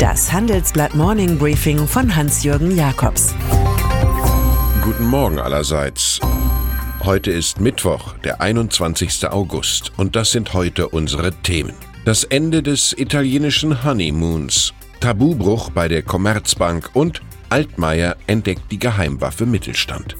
Das Handelsblatt Morning Briefing von Hans-Jürgen Jakobs. Guten Morgen allerseits. Heute ist Mittwoch, der 21. August, und das sind heute unsere Themen. Das Ende des italienischen Honeymoons, Tabubruch bei der Commerzbank und Altmaier entdeckt die Geheimwaffe Mittelstand.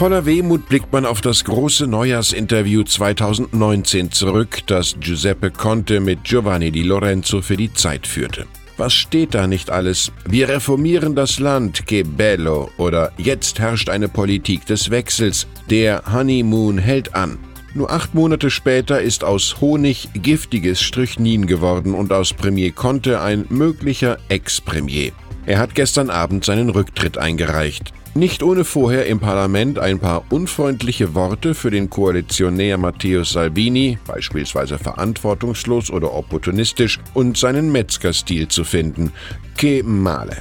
Voller Wehmut blickt man auf das große Neujahrsinterview 2019 zurück, das Giuseppe Conte mit Giovanni Di Lorenzo für die Zeit führte. Was steht da nicht alles? Wir reformieren das Land, che bello, oder jetzt herrscht eine Politik des Wechsels, der Honeymoon hält an. Nur acht Monate später ist aus Honig giftiges Strychnin geworden und aus Premier Conte ein möglicher Ex-Premier. Er hat gestern Abend seinen Rücktritt eingereicht. Nicht ohne vorher im Parlament ein paar unfreundliche Worte für den Koalitionär Matteo Salvini, beispielsweise verantwortungslos oder opportunistisch, und seinen Metzgerstil zu finden. Che male.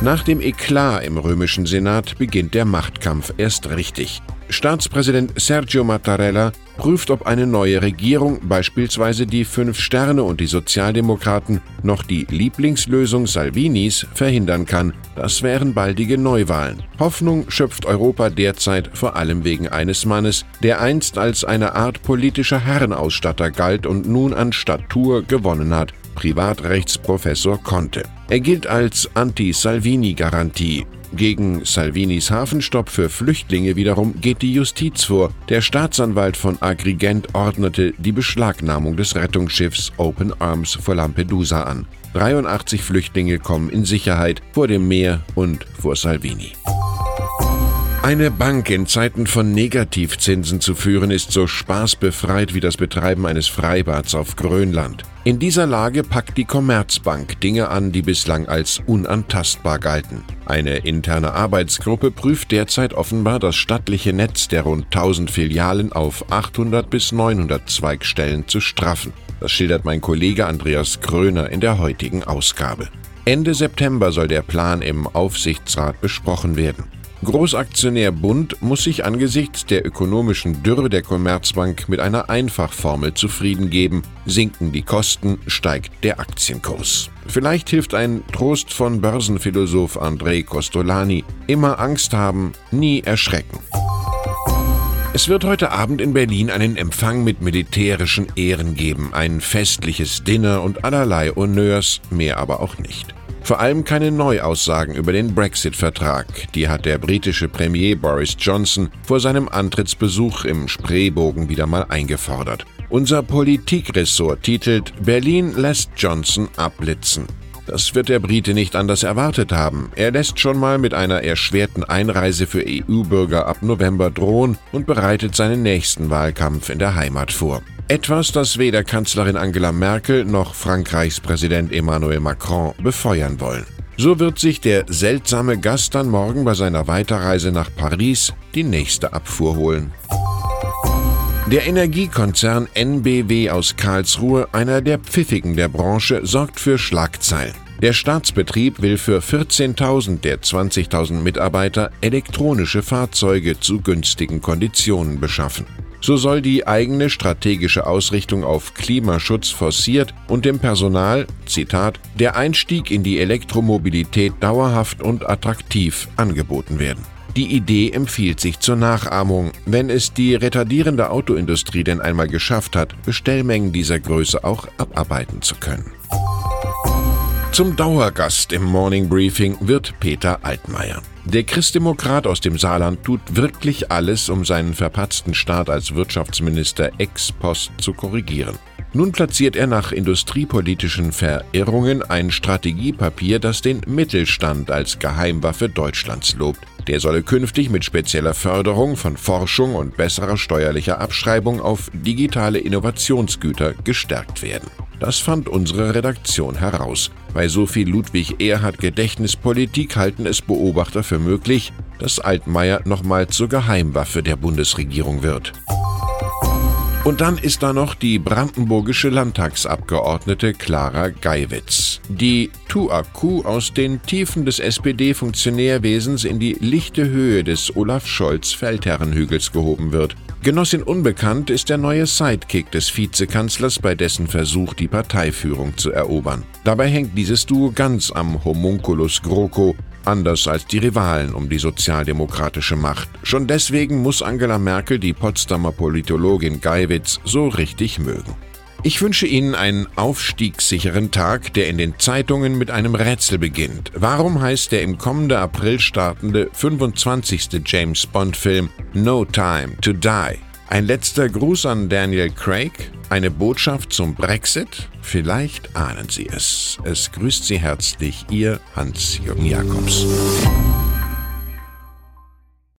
Nach dem Eklat im römischen Senat beginnt der Machtkampf erst richtig. Staatspräsident Sergio Mattarella prüft, ob eine neue Regierung, beispielsweise die Fünf Sterne und die Sozialdemokraten, noch die Lieblingslösung Salvinis verhindern kann. Das wären baldige Neuwahlen. Hoffnung schöpft Europa derzeit vor allem wegen eines Mannes, der einst als eine Art politischer Herrenausstatter galt und nun an Statur gewonnen hat. Privatrechtsprofessor Conte. Er gilt als Anti-Salvini-Garantie. Gegen Salvinis Hafenstopp für Flüchtlinge wiederum geht die Justiz vor. Der Staatsanwalt von Agrigent ordnete die Beschlagnahmung des Rettungsschiffs Open Arms vor Lampedusa an. 83 Flüchtlinge kommen in Sicherheit vor dem Meer und vor Salvini. Eine Bank in Zeiten von Negativzinsen zu führen, ist so spaßbefreit wie das Betreiben eines Freibads auf Grönland. In dieser Lage packt die Commerzbank Dinge an, die bislang als unantastbar galten. Eine interne Arbeitsgruppe prüft derzeit offenbar das stattliche Netz der rund 1000 Filialen auf 800 bis 900 Zweigstellen zu straffen. Das schildert mein Kollege Andreas Kröner in der heutigen Ausgabe. Ende September soll der Plan im Aufsichtsrat besprochen werden. Großaktionär Bund muss sich angesichts der ökonomischen Dürre der Commerzbank mit einer Einfachformel zufrieden geben. Sinken die Kosten, steigt der Aktienkurs. Vielleicht hilft ein Trost von Börsenphilosoph Andrei Costolani. Immer Angst haben, nie erschrecken. Es wird heute Abend in Berlin einen Empfang mit militärischen Ehren geben, ein festliches Dinner und allerlei Honneurs, mehr aber auch nicht. Vor allem keine Neuaussagen über den Brexit-Vertrag. Die hat der britische Premier Boris Johnson vor seinem Antrittsbesuch im Spreebogen wieder mal eingefordert. Unser Politikressort titelt Berlin lässt Johnson abblitzen. Das wird der Brite nicht anders erwartet haben. Er lässt schon mal mit einer erschwerten Einreise für EU-Bürger ab November drohen und bereitet seinen nächsten Wahlkampf in der Heimat vor. Etwas, das weder Kanzlerin Angela Merkel noch Frankreichs Präsident Emmanuel Macron befeuern wollen. So wird sich der seltsame Gast dann morgen bei seiner Weiterreise nach Paris die nächste Abfuhr holen. Der Energiekonzern NBW aus Karlsruhe, einer der Pfiffigen der Branche, sorgt für Schlagzeilen. Der Staatsbetrieb will für 14.000 der 20.000 Mitarbeiter elektronische Fahrzeuge zu günstigen Konditionen beschaffen. So soll die eigene strategische Ausrichtung auf Klimaschutz forciert und dem Personal, Zitat, der Einstieg in die Elektromobilität dauerhaft und attraktiv angeboten werden. Die Idee empfiehlt sich zur Nachahmung, wenn es die retardierende Autoindustrie denn einmal geschafft hat, Bestellmengen dieser Größe auch abarbeiten zu können. Zum Dauergast im Morning Briefing wird Peter Altmaier. Der Christdemokrat aus dem Saarland tut wirklich alles, um seinen verpatzten Start als Wirtschaftsminister ex post zu korrigieren. Nun platziert er nach industriepolitischen Verirrungen ein Strategiepapier, das den Mittelstand als Geheimwaffe Deutschlands lobt. Der solle künftig mit spezieller Förderung von Forschung und besserer steuerlicher Abschreibung auf digitale Innovationsgüter gestärkt werden. Das fand unsere Redaktion heraus. Bei Sophie Ludwig Erhard Gedächtnispolitik halten es Beobachter für möglich, dass Altmaier nochmal zur Geheimwaffe der Bundesregierung wird. Und dann ist da noch die brandenburgische Landtagsabgeordnete Clara Geiwitz, die Tuaku aus den Tiefen des SPD-Funktionärwesens in die lichte Höhe des Olaf Scholz Feldherrenhügels gehoben wird. Genossin Unbekannt ist der neue Sidekick des Vizekanzlers bei dessen Versuch, die Parteiführung zu erobern. Dabei hängt dieses Duo ganz am Homunculus GroKo, anders als die Rivalen um die sozialdemokratische Macht. Schon deswegen muss Angela Merkel die Potsdamer Politologin Geiwitz so richtig mögen. Ich wünsche Ihnen einen aufstiegssicheren Tag, der in den Zeitungen mit einem Rätsel beginnt. Warum heißt der im kommenden April startende 25. James Bond-Film No Time to Die? Ein letzter Gruß an Daniel Craig? Eine Botschaft zum Brexit? Vielleicht ahnen Sie es. Es grüßt Sie herzlich Ihr Hans-Jürgen Jakobs.